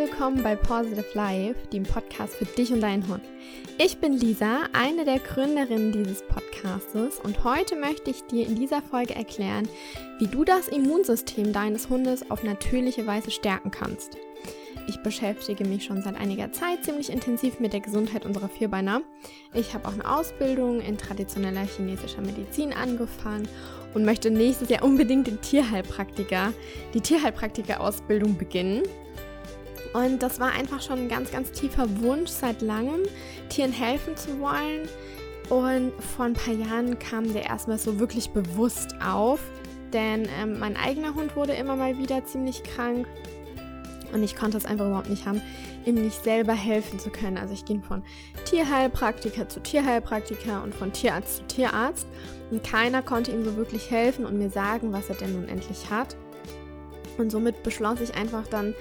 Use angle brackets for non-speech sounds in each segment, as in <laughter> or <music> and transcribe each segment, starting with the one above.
willkommen bei Positive Life, dem Podcast für dich und deinen Hund. Ich bin Lisa, eine der Gründerinnen dieses Podcastes und heute möchte ich dir in dieser Folge erklären, wie du das Immunsystem deines Hundes auf natürliche Weise stärken kannst. Ich beschäftige mich schon seit einiger Zeit ziemlich intensiv mit der Gesundheit unserer Vierbeiner. Ich habe auch eine Ausbildung in traditioneller chinesischer Medizin angefangen und möchte nächstes Jahr unbedingt den Tierheilpraktiker, die Tierheilpraktiker-Ausbildung beginnen. Und das war einfach schon ein ganz, ganz tiefer Wunsch seit langem, Tieren helfen zu wollen. Und vor ein paar Jahren kam der erstmal so wirklich bewusst auf, denn ähm, mein eigener Hund wurde immer mal wieder ziemlich krank und ich konnte es einfach überhaupt nicht haben, ihm nicht selber helfen zu können. Also ich ging von Tierheilpraktiker zu Tierheilpraktiker und von Tierarzt zu Tierarzt und keiner konnte ihm so wirklich helfen und mir sagen, was er denn nun endlich hat. Und somit beschloss ich einfach dann,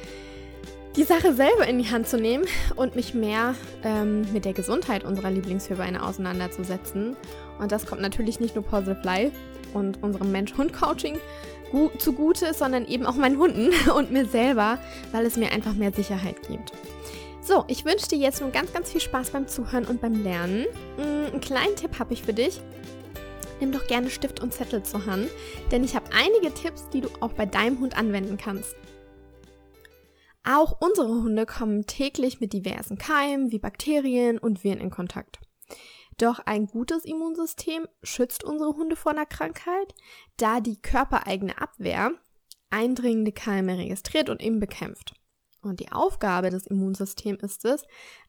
die Sache selber in die Hand zu nehmen und mich mehr ähm, mit der Gesundheit unserer Lieblingshörbeine auseinanderzusetzen. Und das kommt natürlich nicht nur Positive Life und unserem Mensch-Hund-Coaching zugute, sondern eben auch meinen Hunden <laughs> und mir selber, weil es mir einfach mehr Sicherheit gibt. So, ich wünsche dir jetzt nun ganz, ganz viel Spaß beim Zuhören und beim Lernen. Mm, einen kleinen Tipp habe ich für dich. Nimm doch gerne Stift und Zettel zur Hand, denn ich habe einige Tipps, die du auch bei deinem Hund anwenden kannst. Auch unsere Hunde kommen täglich mit diversen Keimen wie Bakterien und Viren in Kontakt. Doch ein gutes Immunsystem schützt unsere Hunde vor einer Krankheit, da die körpereigene Abwehr eindringende Keime registriert und eben bekämpft. Und die Aufgabe des Immunsystems ist es,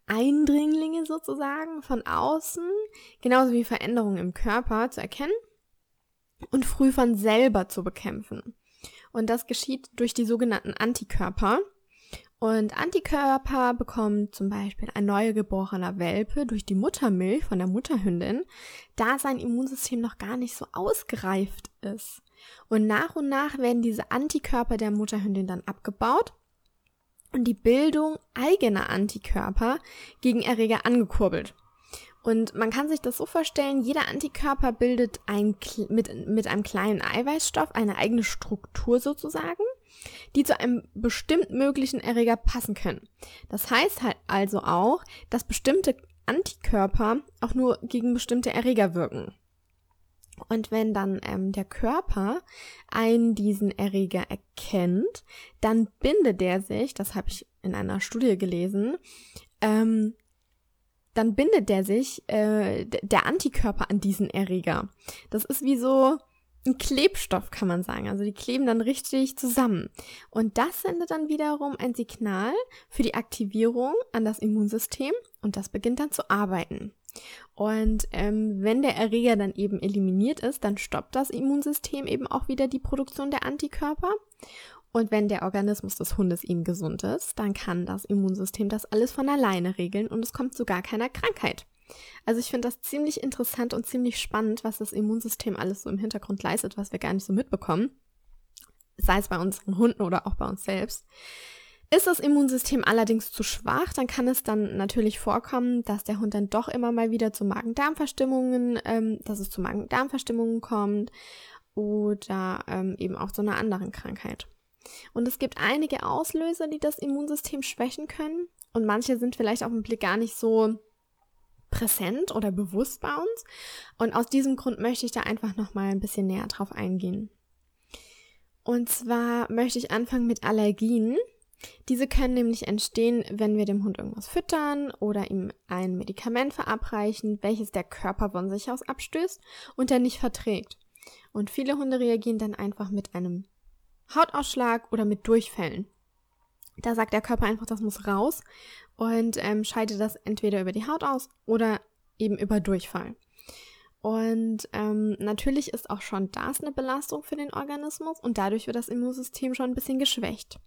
Eindringlinge sozusagen von außen, genauso wie Veränderungen im Körper zu erkennen und früh von selber zu bekämpfen. Und das geschieht durch die sogenannten Antikörper. Und Antikörper bekommt zum Beispiel ein neugeborener Welpe durch die Muttermilch von der Mutterhündin, da sein Immunsystem noch gar nicht so ausgereift ist. Und nach und nach werden diese Antikörper der Mutterhündin dann abgebaut und die Bildung eigener Antikörper gegen Erreger angekurbelt. Und man kann sich das so vorstellen, jeder Antikörper bildet ein, mit, mit einem kleinen Eiweißstoff eine eigene Struktur sozusagen, die zu einem bestimmt möglichen Erreger passen können. Das heißt halt also auch, dass bestimmte Antikörper auch nur gegen bestimmte Erreger wirken. Und wenn dann ähm, der Körper einen diesen Erreger erkennt, dann bindet der sich, das habe ich in einer Studie gelesen, ähm, dann bindet der sich, äh, der Antikörper an diesen Erreger. Das ist wie so ein Klebstoff, kann man sagen. Also die kleben dann richtig zusammen. Und das sendet dann wiederum ein Signal für die Aktivierung an das Immunsystem und das beginnt dann zu arbeiten. Und ähm, wenn der Erreger dann eben eliminiert ist, dann stoppt das Immunsystem eben auch wieder die Produktion der Antikörper. Und wenn der Organismus des Hundes eben gesund ist, dann kann das Immunsystem das alles von alleine regeln und es kommt zu gar keiner Krankheit. Also ich finde das ziemlich interessant und ziemlich spannend, was das Immunsystem alles so im Hintergrund leistet, was wir gar nicht so mitbekommen. Sei es bei unseren Hunden oder auch bei uns selbst. Ist das Immunsystem allerdings zu schwach, dann kann es dann natürlich vorkommen, dass der Hund dann doch immer mal wieder zu Magen-Darm-Verstimmungen, ähm, dass es zu Magen-Darm-Verstimmungen kommt oder ähm, eben auch zu einer anderen Krankheit. Und es gibt einige Auslöser, die das Immunsystem schwächen können und manche sind vielleicht auf den Blick gar nicht so präsent oder bewusst bei uns. Und aus diesem Grund möchte ich da einfach nochmal ein bisschen näher drauf eingehen. Und zwar möchte ich anfangen mit Allergien. Diese können nämlich entstehen, wenn wir dem Hund irgendwas füttern oder ihm ein Medikament verabreichen, welches der Körper von sich aus abstößt und er nicht verträgt. Und viele Hunde reagieren dann einfach mit einem Hautausschlag oder mit Durchfällen. Da sagt der Körper einfach, das muss raus und ähm, scheidet das entweder über die Haut aus oder eben über Durchfall. Und ähm, natürlich ist auch schon das eine Belastung für den Organismus und dadurch wird das Immunsystem schon ein bisschen geschwächt.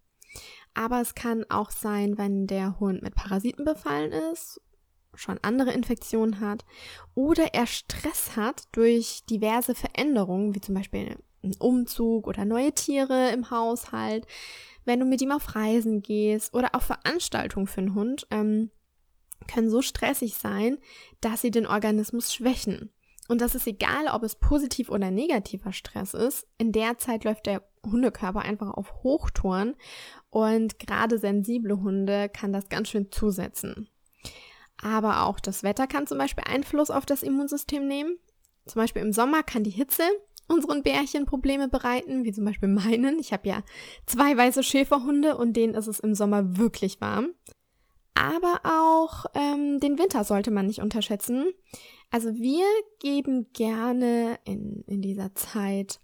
Aber es kann auch sein, wenn der Hund mit Parasiten befallen ist, schon andere Infektionen hat oder er Stress hat durch diverse Veränderungen, wie zum Beispiel einen Umzug oder neue Tiere im Haushalt, wenn du mit ihm auf Reisen gehst oder auch Veranstaltungen für einen Hund, ähm, können so stressig sein, dass sie den Organismus schwächen. Und das ist egal, ob es positiv oder negativer Stress ist. In der Zeit läuft der Hundekörper einfach auf Hochtouren und gerade sensible Hunde kann das ganz schön zusetzen. Aber auch das Wetter kann zum Beispiel Einfluss auf das Immunsystem nehmen. Zum Beispiel im Sommer kann die Hitze unseren Bärchen Probleme bereiten, wie zum Beispiel meinen. Ich habe ja zwei weiße Schäferhunde und denen ist es im Sommer wirklich warm. Aber auch ähm, den Winter sollte man nicht unterschätzen. Also wir geben gerne in, in dieser Zeit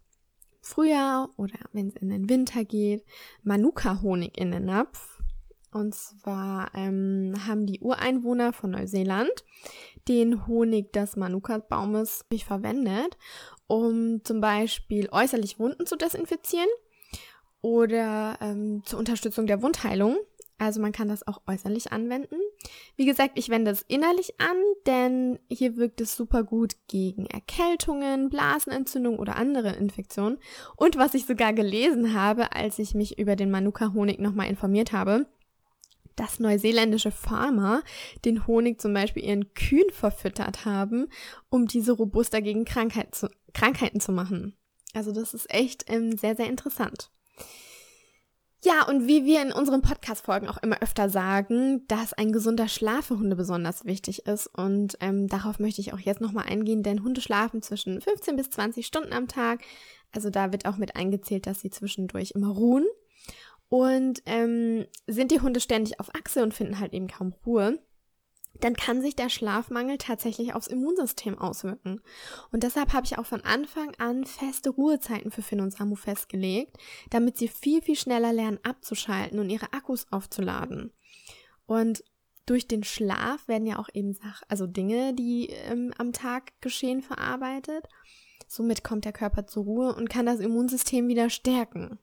Frühjahr oder wenn es in den Winter geht, Manuka-Honig in den Napf. Und zwar ähm, haben die Ureinwohner von Neuseeland den Honig des Manuka-Baumes verwendet, um zum Beispiel äußerlich Wunden zu desinfizieren oder ähm, zur Unterstützung der Wundheilung. Also man kann das auch äußerlich anwenden. Wie gesagt, ich wende es innerlich an, denn hier wirkt es super gut gegen Erkältungen, Blasenentzündung oder andere Infektionen. Und was ich sogar gelesen habe, als ich mich über den Manuka-Honig nochmal informiert habe, dass neuseeländische Farmer den Honig zum Beispiel ihren Kühen verfüttert haben, um diese robuster gegen Krankheit zu, Krankheiten zu machen. Also das ist echt ähm, sehr, sehr interessant. Ja, und wie wir in unseren Podcast-Folgen auch immer öfter sagen, dass ein gesunder Schlaf für Hunde besonders wichtig ist. Und ähm, darauf möchte ich auch jetzt nochmal eingehen, denn Hunde schlafen zwischen 15 bis 20 Stunden am Tag. Also da wird auch mit eingezählt, dass sie zwischendurch immer ruhen. Und ähm, sind die Hunde ständig auf Achse und finden halt eben kaum Ruhe, dann kann sich der Schlafmangel tatsächlich aufs Immunsystem auswirken. Und deshalb habe ich auch von Anfang an feste Ruhezeiten für Finn und Samu festgelegt, damit sie viel, viel schneller lernen abzuschalten und ihre Akkus aufzuladen. Und durch den Schlaf werden ja auch eben Sach also Dinge, die ähm, am Tag geschehen, verarbeitet. Somit kommt der Körper zur Ruhe und kann das Immunsystem wieder stärken.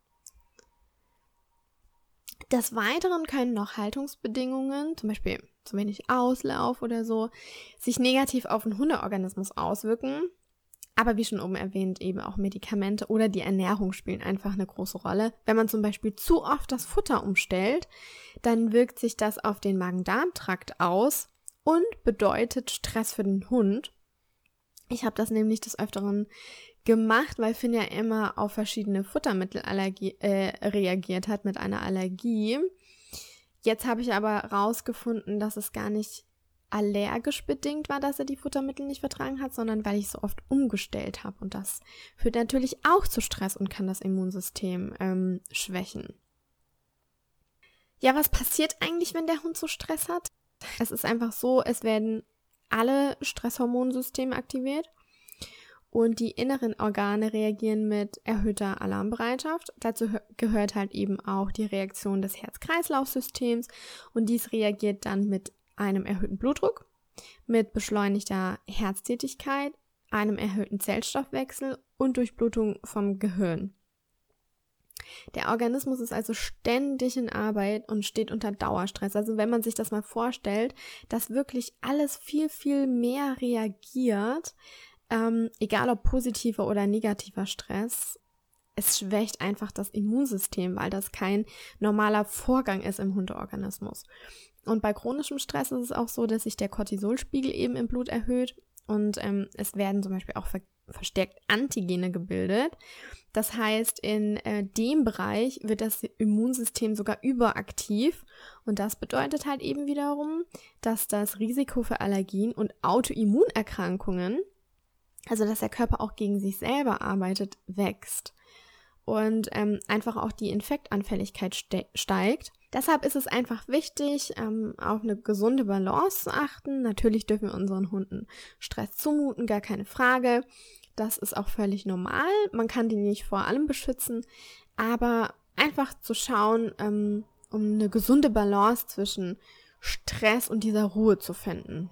Des Weiteren können noch Haltungsbedingungen, zum Beispiel zu wenig Auslauf oder so, sich negativ auf den Hundeorganismus auswirken. Aber wie schon oben erwähnt, eben auch Medikamente oder die Ernährung spielen einfach eine große Rolle. Wenn man zum Beispiel zu oft das Futter umstellt, dann wirkt sich das auf den Magen-Darm-Trakt aus und bedeutet Stress für den Hund. Ich habe das nämlich des Öfteren gemacht, weil Finn ja immer auf verschiedene Futtermittel äh, reagiert hat mit einer Allergie. Jetzt habe ich aber rausgefunden, dass es gar nicht allergisch bedingt war, dass er die Futtermittel nicht vertragen hat, sondern weil ich so oft umgestellt habe. Und das führt natürlich auch zu Stress und kann das Immunsystem ähm, schwächen. Ja, was passiert eigentlich, wenn der Hund so Stress hat? Es ist einfach so, es werden alle Stresshormonsysteme aktiviert und die inneren Organe reagieren mit erhöhter Alarmbereitschaft. Dazu gehört halt eben auch die Reaktion des Herz-Kreislauf-Systems und dies reagiert dann mit einem erhöhten Blutdruck, mit beschleunigter Herztätigkeit, einem erhöhten Zellstoffwechsel und Durchblutung vom Gehirn. Der Organismus ist also ständig in Arbeit und steht unter Dauerstress. Also wenn man sich das mal vorstellt, dass wirklich alles viel, viel mehr reagiert, ähm, egal ob positiver oder negativer Stress, es schwächt einfach das Immunsystem, weil das kein normaler Vorgang ist im Hundeorganismus. Und bei chronischem Stress ist es auch so, dass sich der Cortisolspiegel eben im Blut erhöht und ähm, es werden zum Beispiel auch ver verstärkt Antigene gebildet. Das heißt, in äh, dem Bereich wird das Immunsystem sogar überaktiv und das bedeutet halt eben wiederum, dass das Risiko für Allergien und Autoimmunerkrankungen also dass der Körper auch gegen sich selber arbeitet, wächst und ähm, einfach auch die Infektanfälligkeit ste steigt. Deshalb ist es einfach wichtig, ähm, auf eine gesunde Balance zu achten. Natürlich dürfen wir unseren Hunden Stress zumuten, gar keine Frage. Das ist auch völlig normal. Man kann die nicht vor allem beschützen, aber einfach zu schauen, ähm, um eine gesunde Balance zwischen Stress und dieser Ruhe zu finden.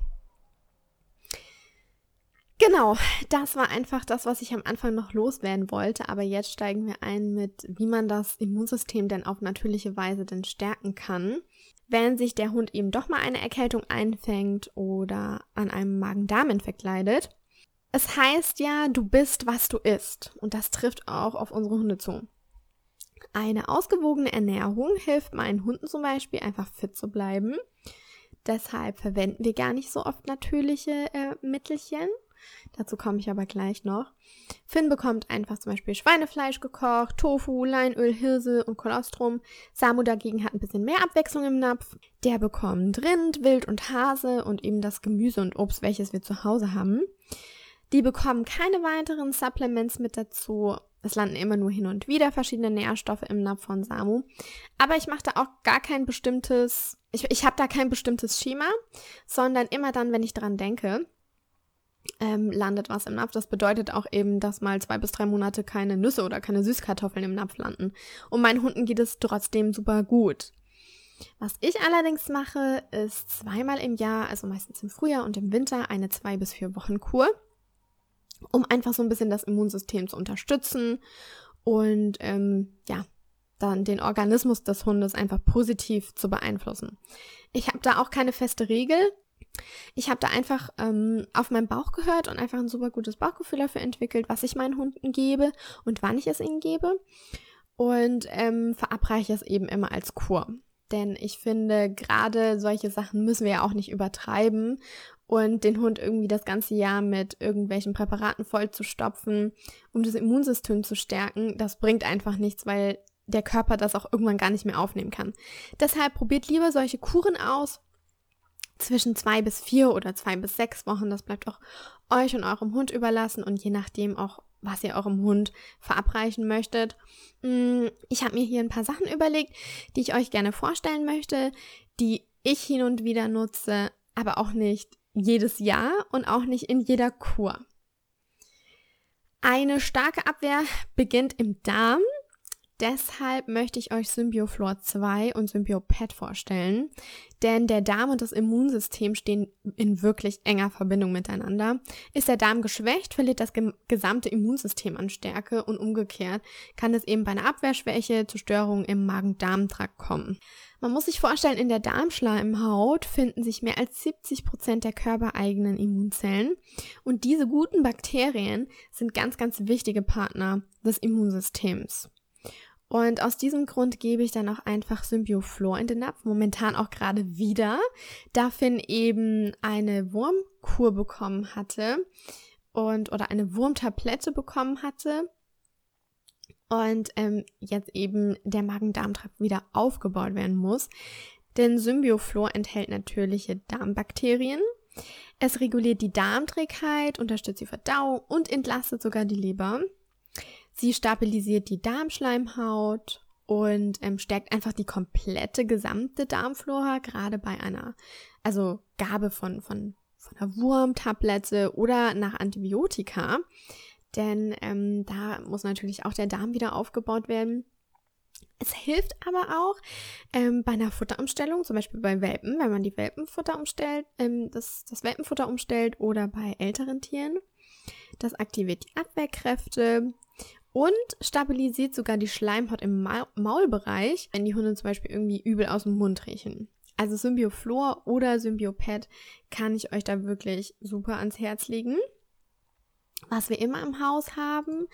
Genau, das war einfach das, was ich am Anfang noch loswerden wollte. Aber jetzt steigen wir ein mit, wie man das Immunsystem denn auf natürliche Weise denn stärken kann. Wenn sich der Hund eben doch mal eine Erkältung einfängt oder an einem Magen-Darm-Infekt leidet. Es heißt ja, du bist, was du isst. Und das trifft auch auf unsere Hunde zu. Eine ausgewogene Ernährung hilft meinen Hunden zum Beispiel einfach fit zu bleiben. Deshalb verwenden wir gar nicht so oft natürliche äh, Mittelchen Dazu komme ich aber gleich noch. Finn bekommt einfach zum Beispiel Schweinefleisch gekocht, Tofu, Leinöl, Hirse und Kolostrum. Samu dagegen hat ein bisschen mehr Abwechslung im Napf. Der bekommt Rind, Wild und Hase und eben das Gemüse und Obst, welches wir zu Hause haben. Die bekommen keine weiteren Supplements mit dazu. Es landen immer nur hin und wieder verschiedene Nährstoffe im Napf von Samu. Aber ich mache da auch gar kein bestimmtes, ich, ich habe da kein bestimmtes Schema, sondern immer dann, wenn ich dran denke, ähm, landet was im Napf. Das bedeutet auch eben, dass mal zwei bis drei Monate keine Nüsse oder keine Süßkartoffeln im Napf landen. Und meinen Hunden geht es trotzdem super gut. Was ich allerdings mache, ist zweimal im Jahr, also meistens im Frühjahr und im Winter, eine zwei bis vier Wochen Kur um einfach so ein bisschen das Immunsystem zu unterstützen und ähm, ja, dann den Organismus des Hundes einfach positiv zu beeinflussen. Ich habe da auch keine feste Regel. Ich habe da einfach ähm, auf meinen Bauch gehört und einfach ein super gutes Bauchgefühl dafür entwickelt, was ich meinen Hunden gebe und wann ich es ihnen gebe. Und ähm, verabreiche es eben immer als Kur. Denn ich finde, gerade solche Sachen müssen wir ja auch nicht übertreiben und den Hund irgendwie das ganze Jahr mit irgendwelchen Präparaten vollzustopfen, um das Immunsystem zu stärken, das bringt einfach nichts, weil der Körper das auch irgendwann gar nicht mehr aufnehmen kann. Deshalb probiert lieber solche Kuren aus. Zwischen zwei bis vier oder zwei bis sechs Wochen. Das bleibt auch euch und eurem Hund überlassen und je nachdem auch, was ihr eurem Hund verabreichen möchtet. Mm, ich habe mir hier ein paar Sachen überlegt, die ich euch gerne vorstellen möchte, die ich hin und wieder nutze, aber auch nicht jedes Jahr und auch nicht in jeder Kur. Eine starke Abwehr beginnt im Darm. Deshalb möchte ich euch Symbioflor 2 und Symbiopet vorstellen, denn der Darm und das Immunsystem stehen in wirklich enger Verbindung miteinander. Ist der Darm geschwächt, verliert das gesamte Immunsystem an Stärke und umgekehrt kann es eben bei einer Abwehrschwäche zu Störungen im Magen-Darm-Trakt kommen. Man muss sich vorstellen, in der Darmschleimhaut finden sich mehr als 70 Prozent der körpereigenen Immunzellen. Und diese guten Bakterien sind ganz, ganz wichtige Partner des Immunsystems. Und aus diesem Grund gebe ich dann auch einfach Symbioflor in den Napf, momentan auch gerade wieder, da Finn eben eine Wurmkur bekommen hatte und oder eine Wurmtablette bekommen hatte und ähm, jetzt eben der Magen-Darm-Trakt wieder aufgebaut werden muss. Denn Symbioflor enthält natürliche Darmbakterien. Es reguliert die Darmträgheit, unterstützt die Verdauung und entlastet sogar die Leber. Sie stabilisiert die Darmschleimhaut und ähm, stärkt einfach die komplette gesamte Darmflora, gerade bei einer, also Gabe von, von, von einer Wurmtablette oder nach Antibiotika. Denn ähm, da muss natürlich auch der Darm wieder aufgebaut werden. Es hilft aber auch ähm, bei einer Futterumstellung, zum Beispiel bei Welpen, wenn man die Welpenfutter umstellt, ähm, das, das Welpenfutter umstellt oder bei älteren Tieren. Das aktiviert die Abwehrkräfte und stabilisiert sogar die Schleimhaut im Ma Maulbereich, wenn die Hunde zum Beispiel irgendwie übel aus dem Mund riechen. Also Symbioflor oder Symbiopet kann ich euch da wirklich super ans Herz legen. Was wir immer im Haus haben,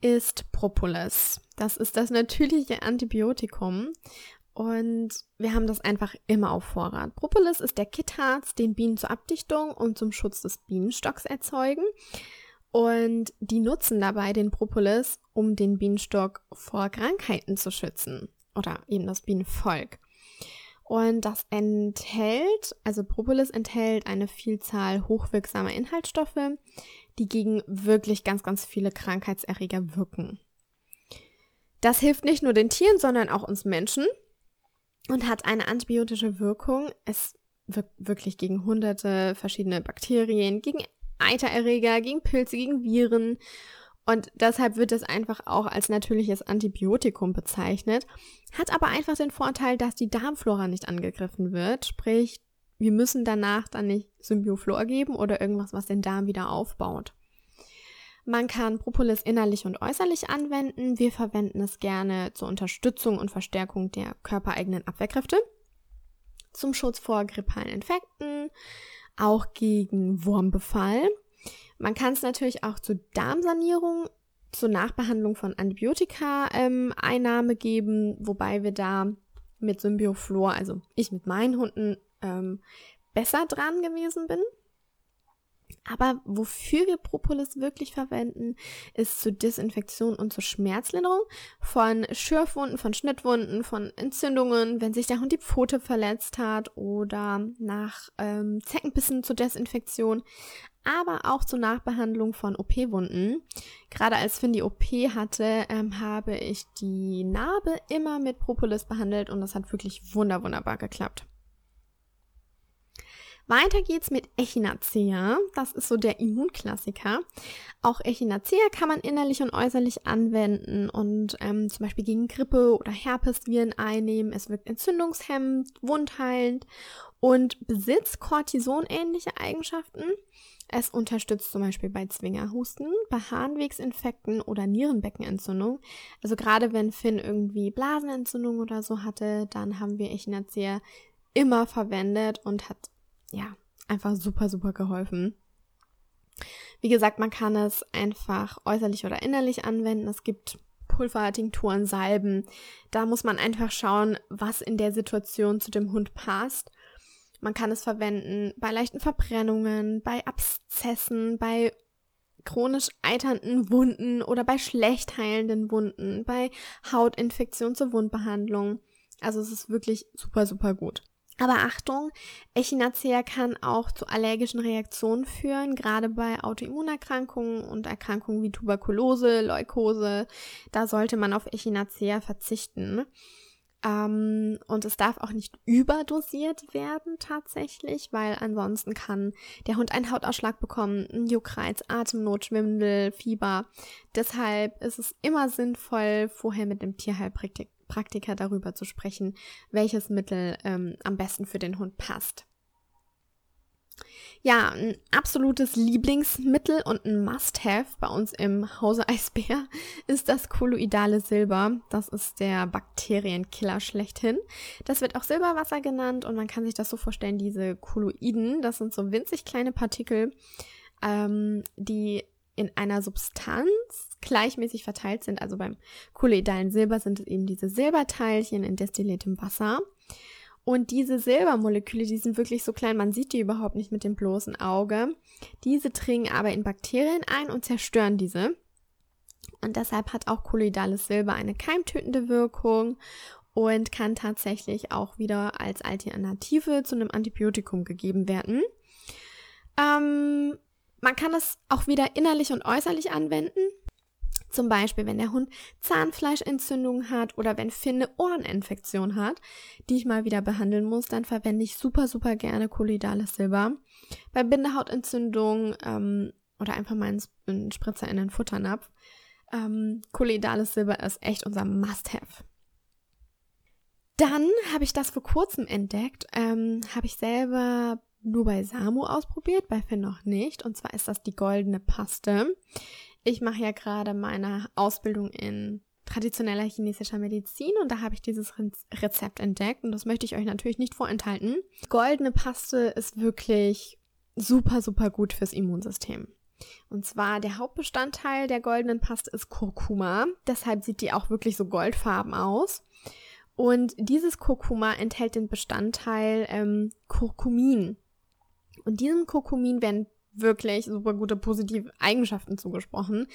ist Propolis. Das ist das natürliche Antibiotikum. Und wir haben das einfach immer auf Vorrat. Propolis ist der Kitharz, den Bienen zur Abdichtung und zum Schutz des Bienenstocks erzeugen. Und die nutzen dabei den Propolis, um den Bienenstock vor Krankheiten zu schützen. Oder eben das Bienenvolk. Und das enthält, also Propolis enthält eine Vielzahl hochwirksamer Inhaltsstoffe, die gegen wirklich ganz, ganz viele Krankheitserreger wirken. Das hilft nicht nur den Tieren, sondern auch uns Menschen und hat eine antibiotische Wirkung. Es wirkt wirklich gegen hunderte verschiedene Bakterien, gegen Eitererreger, gegen Pilze, gegen Viren. Und deshalb wird es einfach auch als natürliches Antibiotikum bezeichnet, hat aber einfach den Vorteil, dass die Darmflora nicht angegriffen wird, sprich wir müssen danach dann nicht Symbioflor geben oder irgendwas, was den Darm wieder aufbaut. Man kann Propolis innerlich und äußerlich anwenden. Wir verwenden es gerne zur Unterstützung und Verstärkung der körpereigenen Abwehrkräfte, zum Schutz vor grippalen Infekten, auch gegen Wurmbefall. Man kann es natürlich auch zur Darmsanierung, zur Nachbehandlung von Antibiotika-Einnahme ähm, geben, wobei wir da mit Symbioflor, also ich mit meinen Hunden, ähm, besser dran gewesen bin. Aber wofür wir Propolis wirklich verwenden, ist zur Desinfektion und zur Schmerzlinderung von Schürfwunden, von Schnittwunden, von Entzündungen, wenn sich der Hund die Pfote verletzt hat oder nach ähm, Zeckenbissen zur Desinfektion, aber auch zur Nachbehandlung von OP-Wunden. Gerade als Finn die OP hatte, ähm, habe ich die Narbe immer mit Propolis behandelt und das hat wirklich wunder wunderbar geklappt. Weiter geht's mit Echinacea. Das ist so der Immunklassiker. Auch Echinacea kann man innerlich und äußerlich anwenden und ähm, zum Beispiel gegen Grippe oder Herpesviren einnehmen. Es wirkt entzündungshemmend, wundheilend und besitzt Cortison-ähnliche Eigenschaften. Es unterstützt zum Beispiel bei Zwingerhusten, bei Harnwegsinfekten oder Nierenbeckenentzündung. Also gerade wenn Finn irgendwie Blasenentzündung oder so hatte, dann haben wir Echinacea immer verwendet und hat ja, einfach super, super geholfen. Wie gesagt, man kann es einfach äußerlich oder innerlich anwenden. Es gibt Pulver, Tinkturen, Salben. Da muss man einfach schauen, was in der Situation zu dem Hund passt. Man kann es verwenden bei leichten Verbrennungen, bei Abszessen, bei chronisch eiternden Wunden oder bei schlecht heilenden Wunden, bei Hautinfektion zur Wundbehandlung. Also es ist wirklich super, super gut. Aber Achtung, Echinacea kann auch zu allergischen Reaktionen führen, gerade bei Autoimmunerkrankungen und Erkrankungen wie Tuberkulose, Leukose. Da sollte man auf Echinacea verzichten. Ähm, und es darf auch nicht überdosiert werden tatsächlich, weil ansonsten kann der Hund einen Hautausschlag bekommen, einen Juckreiz, Atemnot, Schwindel, Fieber. Deshalb ist es immer sinnvoll, vorher mit dem Tierheilpraktiker Praktiker darüber zu sprechen, welches Mittel ähm, am besten für den Hund passt. Ja, ein absolutes Lieblingsmittel und ein Must-Have bei uns im Hause Eisbär ist das kolloidale Silber. Das ist der Bakterienkiller schlechthin. Das wird auch Silberwasser genannt und man kann sich das so vorstellen, diese Kolloiden, das sind so winzig kleine Partikel, ähm, die in einer Substanz gleichmäßig verteilt sind. Also beim kolloidalen Silber sind es eben diese Silberteilchen in destilliertem Wasser. Und diese Silbermoleküle, die sind wirklich so klein, man sieht die überhaupt nicht mit dem bloßen Auge. Diese dringen aber in Bakterien ein und zerstören diese. Und deshalb hat auch kolloidales Silber eine keimtötende Wirkung und kann tatsächlich auch wieder als Alternative zu einem Antibiotikum gegeben werden. Ähm, man kann es auch wieder innerlich und äußerlich anwenden. Zum Beispiel, wenn der Hund Zahnfleischentzündung hat oder wenn Finn eine Ohreninfektion hat, die ich mal wieder behandeln muss, dann verwende ich super, super gerne kolloidales Silber. Bei Bindehautentzündung ähm, oder einfach mal einen Spritzer in den Futternapf. Ähm, kolloidales Silber ist echt unser Must-Have. Dann habe ich das vor kurzem entdeckt, ähm, habe ich selber nur bei Samu ausprobiert, bei Finn noch nicht. Und zwar ist das die goldene Paste. Ich mache ja gerade meine Ausbildung in traditioneller chinesischer Medizin und da habe ich dieses Rezept entdeckt und das möchte ich euch natürlich nicht vorenthalten. Goldene Paste ist wirklich super, super gut fürs Immunsystem. Und zwar der Hauptbestandteil der goldenen Paste ist Kurkuma. Deshalb sieht die auch wirklich so goldfarben aus. Und dieses Kurkuma enthält den Bestandteil ähm, Kurkumin. Und diesem Kurkumin werden wirklich super gute positive Eigenschaften zugesprochen,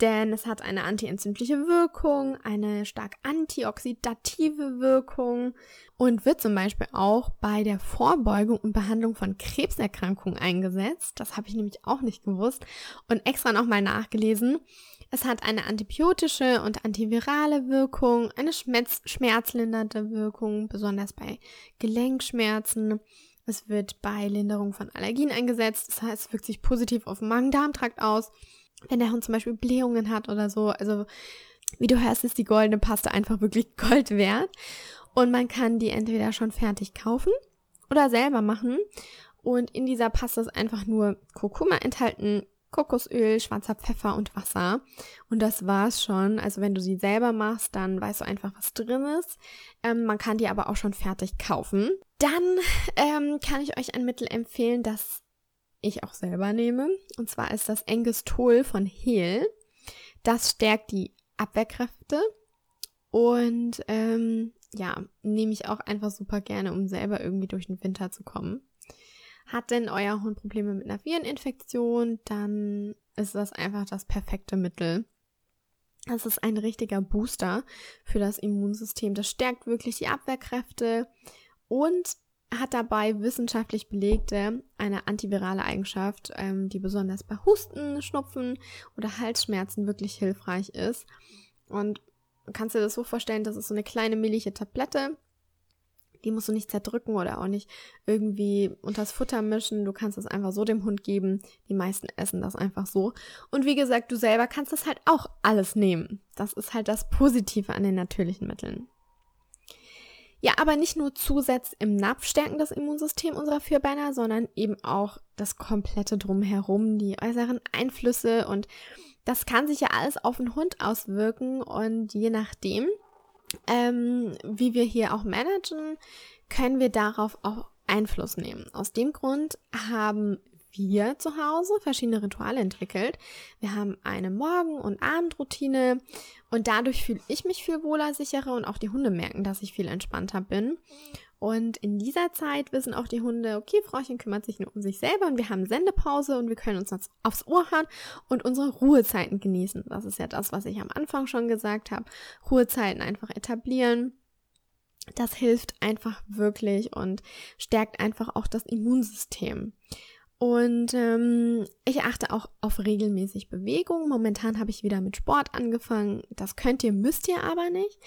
denn es hat eine antientzündliche Wirkung, eine stark antioxidative Wirkung und wird zum Beispiel auch bei der Vorbeugung und Behandlung von Krebserkrankungen eingesetzt. Das habe ich nämlich auch nicht gewusst und extra nochmal nachgelesen. Es hat eine antibiotische und antivirale Wirkung, eine Schmerz schmerzlindernde Wirkung, besonders bei Gelenkschmerzen es wird bei Linderung von Allergien eingesetzt. Das heißt, es wirkt sich positiv auf den Magen-Darm-Trakt aus. Wenn der Hund zum Beispiel Blähungen hat oder so. Also, wie du hörst, ist die goldene Paste einfach wirklich <laughs> Gold wert. Und man kann die entweder schon fertig kaufen oder selber machen. Und in dieser Paste ist einfach nur Kurkuma enthalten, Kokosöl, schwarzer Pfeffer und Wasser. Und das war's schon. Also wenn du sie selber machst, dann weißt du einfach, was drin ist. Ähm, man kann die aber auch schon fertig kaufen. Dann ähm, kann ich euch ein Mittel empfehlen, das ich auch selber nehme. Und zwar ist das Engestol von Hehl. Das stärkt die Abwehrkräfte und ähm, ja, nehme ich auch einfach super gerne, um selber irgendwie durch den Winter zu kommen. Hat denn euer Hund Probleme mit einer Vireninfektion, dann ist das einfach das perfekte Mittel. Das ist ein richtiger Booster für das Immunsystem. Das stärkt wirklich die Abwehrkräfte und hat dabei wissenschaftlich belegte eine antivirale Eigenschaft, ähm, die besonders bei Husten, Schnupfen oder Halsschmerzen wirklich hilfreich ist. Und kannst dir das so vorstellen, das ist so eine kleine millige Tablette. Die musst du nicht zerdrücken oder auch nicht irgendwie unters Futter mischen. Du kannst es einfach so dem Hund geben. Die meisten essen das einfach so. Und wie gesagt, du selber kannst das halt auch alles nehmen. Das ist halt das Positive an den natürlichen Mitteln. Ja, aber nicht nur Zusatz im Napf stärken das Immunsystem unserer Vierbeiner, sondern eben auch das komplette Drumherum, die äußeren Einflüsse und das kann sich ja alles auf den Hund auswirken und je nachdem, ähm, wie wir hier auch managen, können wir darauf auch Einfluss nehmen. Aus dem Grund haben wir zu Hause verschiedene Rituale entwickelt. Wir haben eine Morgen- und Abendroutine und dadurch fühle ich mich viel wohler, sicherer und auch die Hunde merken, dass ich viel entspannter bin. Und in dieser Zeit wissen auch die Hunde, okay, Frauchen kümmert sich nur um sich selber und wir haben Sendepause und wir können uns aufs Ohr hören und unsere Ruhezeiten genießen. Das ist ja das, was ich am Anfang schon gesagt habe. Ruhezeiten einfach etablieren. Das hilft einfach wirklich und stärkt einfach auch das Immunsystem. Und ähm, ich achte auch auf regelmäßig Bewegung. Momentan habe ich wieder mit Sport angefangen. Das könnt ihr, müsst ihr aber nicht.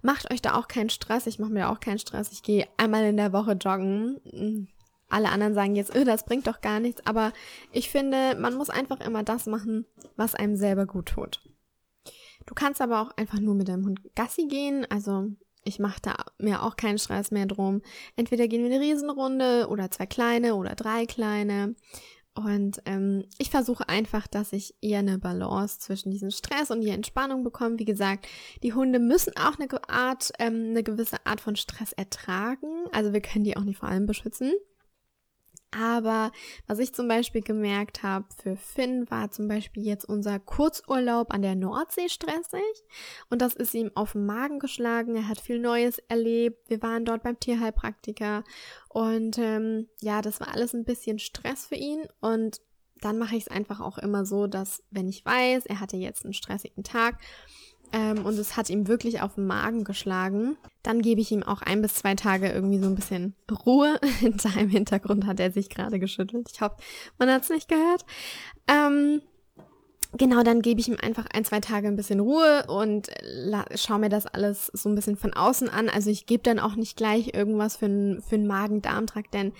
Macht euch da auch keinen Stress. Ich mache mir auch keinen Stress. Ich gehe einmal in der Woche joggen. Hm, alle anderen sagen jetzt, öh, das bringt doch gar nichts. Aber ich finde, man muss einfach immer das machen, was einem selber gut tut. Du kannst aber auch einfach nur mit deinem Hund Gassi gehen. Also ich mache da mir auch keinen Stress mehr drum. Entweder gehen wir eine Riesenrunde oder zwei kleine oder drei kleine. Und ähm, ich versuche einfach, dass ich eher eine Balance zwischen diesem Stress und die Entspannung bekomme. Wie gesagt, die Hunde müssen auch eine Art, ähm, eine gewisse Art von Stress ertragen. Also wir können die auch nicht vor allem beschützen. Aber was ich zum Beispiel gemerkt habe, für Finn war zum Beispiel jetzt unser Kurzurlaub an der Nordsee stressig. Und das ist ihm auf den Magen geschlagen. Er hat viel Neues erlebt. Wir waren dort beim Tierheilpraktiker. Und ähm, ja, das war alles ein bisschen Stress für ihn. Und dann mache ich es einfach auch immer so, dass wenn ich weiß, er hatte jetzt einen stressigen Tag, ähm, und es hat ihm wirklich auf den Magen geschlagen, dann gebe ich ihm auch ein bis zwei Tage irgendwie so ein bisschen Ruhe. <laughs> In seinem Hintergrund hat er sich gerade geschüttelt. Ich hoffe, man hat es nicht gehört. Ähm, genau, dann gebe ich ihm einfach ein, zwei Tage ein bisschen Ruhe und schaue mir das alles so ein bisschen von außen an. Also ich gebe dann auch nicht gleich irgendwas für, für einen Magen-Darm-Trakt, denn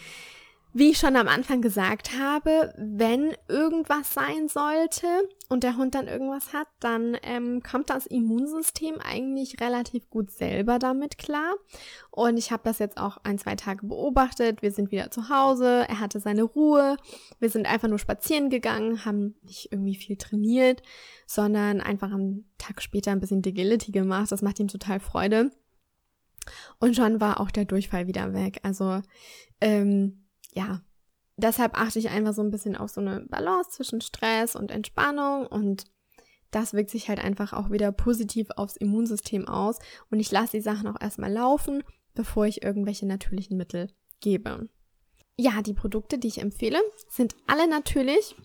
wie ich schon am Anfang gesagt habe, wenn irgendwas sein sollte und der Hund dann irgendwas hat, dann ähm, kommt das Immunsystem eigentlich relativ gut selber damit klar. Und ich habe das jetzt auch ein, zwei Tage beobachtet. Wir sind wieder zu Hause, er hatte seine Ruhe. Wir sind einfach nur spazieren gegangen, haben nicht irgendwie viel trainiert, sondern einfach am Tag später ein bisschen Agility gemacht. Das macht ihm total Freude. Und schon war auch der Durchfall wieder weg. Also ähm, ja, deshalb achte ich einfach so ein bisschen auf so eine Balance zwischen Stress und Entspannung und das wirkt sich halt einfach auch wieder positiv aufs Immunsystem aus und ich lasse die Sachen auch erstmal laufen, bevor ich irgendwelche natürlichen Mittel gebe. Ja, die Produkte, die ich empfehle, sind alle natürlich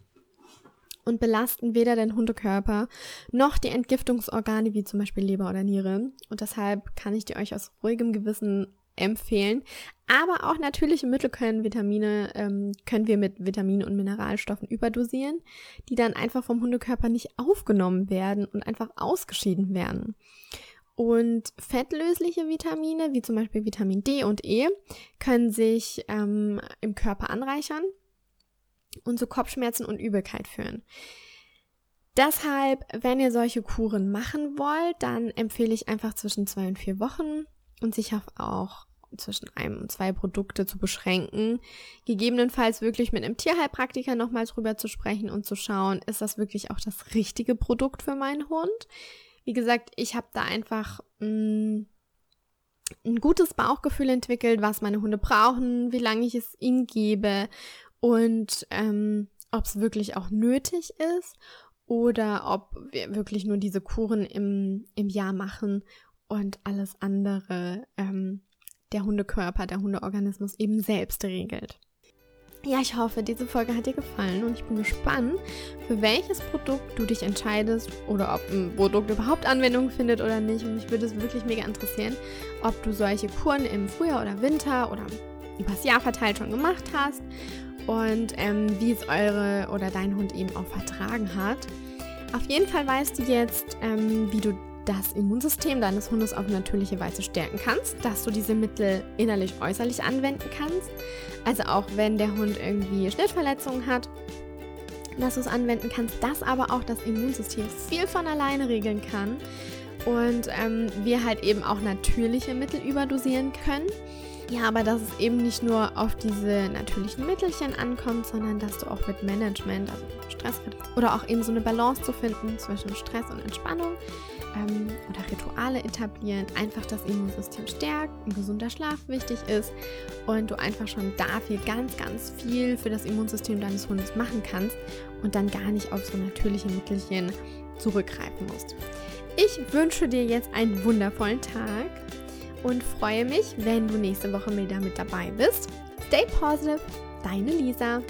und belasten weder den Hundekörper noch die Entgiftungsorgane wie zum Beispiel Leber oder Niere. Und deshalb kann ich die euch aus ruhigem Gewissen empfehlen. Aber auch natürliche Mittel können Vitamine, ähm, können wir mit Vitaminen und Mineralstoffen überdosieren, die dann einfach vom Hundekörper nicht aufgenommen werden und einfach ausgeschieden werden. Und fettlösliche Vitamine, wie zum Beispiel Vitamin D und E, können sich ähm, im Körper anreichern und zu Kopfschmerzen und Übelkeit führen. Deshalb, wenn ihr solche Kuren machen wollt, dann empfehle ich einfach zwischen zwei und vier Wochen und sich auch zwischen einem und zwei Produkte zu beschränken. Gegebenenfalls wirklich mit einem Tierheilpraktiker nochmal drüber zu sprechen und zu schauen, ist das wirklich auch das richtige Produkt für meinen Hund? Wie gesagt, ich habe da einfach mh, mm, ein gutes Bauchgefühl entwickelt, was meine Hunde brauchen, wie lange ich es ihnen gebe und ähm, ob es wirklich auch nötig ist oder ob wir wirklich nur diese Kuren im, im Jahr machen und alles andere ähm, der Hundekörper, der Hundeorganismus eben selbst regelt. Ja, ich hoffe, diese Folge hat dir gefallen und ich bin gespannt, für welches Produkt du dich entscheidest oder ob ein Produkt überhaupt Anwendung findet oder nicht. Und mich würde es wirklich mega interessieren, ob du solche Kuren im Frühjahr oder Winter oder übers Jahr verteilt schon gemacht hast und ähm, wie es eure oder dein Hund eben auch vertragen hat. Auf jeden Fall weißt du jetzt, ähm, wie du das Immunsystem deines Hundes auf natürliche Weise stärken kannst, dass du diese Mittel innerlich äußerlich anwenden kannst. Also auch wenn der Hund irgendwie Schnittverletzungen hat, dass du es anwenden kannst, dass aber auch das Immunsystem viel von alleine regeln kann und ähm, wir halt eben auch natürliche Mittel überdosieren können. Ja, aber dass es eben nicht nur auf diese natürlichen Mittelchen ankommt, sondern dass du auch mit Management, also Stress oder auch eben so eine Balance zu finden zwischen Stress und Entspannung ähm, oder Rituale etablieren, einfach das Immunsystem stärkt, ein gesunder Schlaf wichtig ist und du einfach schon dafür ganz, ganz viel für das Immunsystem deines Hundes machen kannst und dann gar nicht auf so natürliche Mittelchen zurückgreifen musst. Ich wünsche dir jetzt einen wundervollen Tag und freue mich, wenn du nächste Woche wieder mit dabei bist. Stay positive, deine Lisa.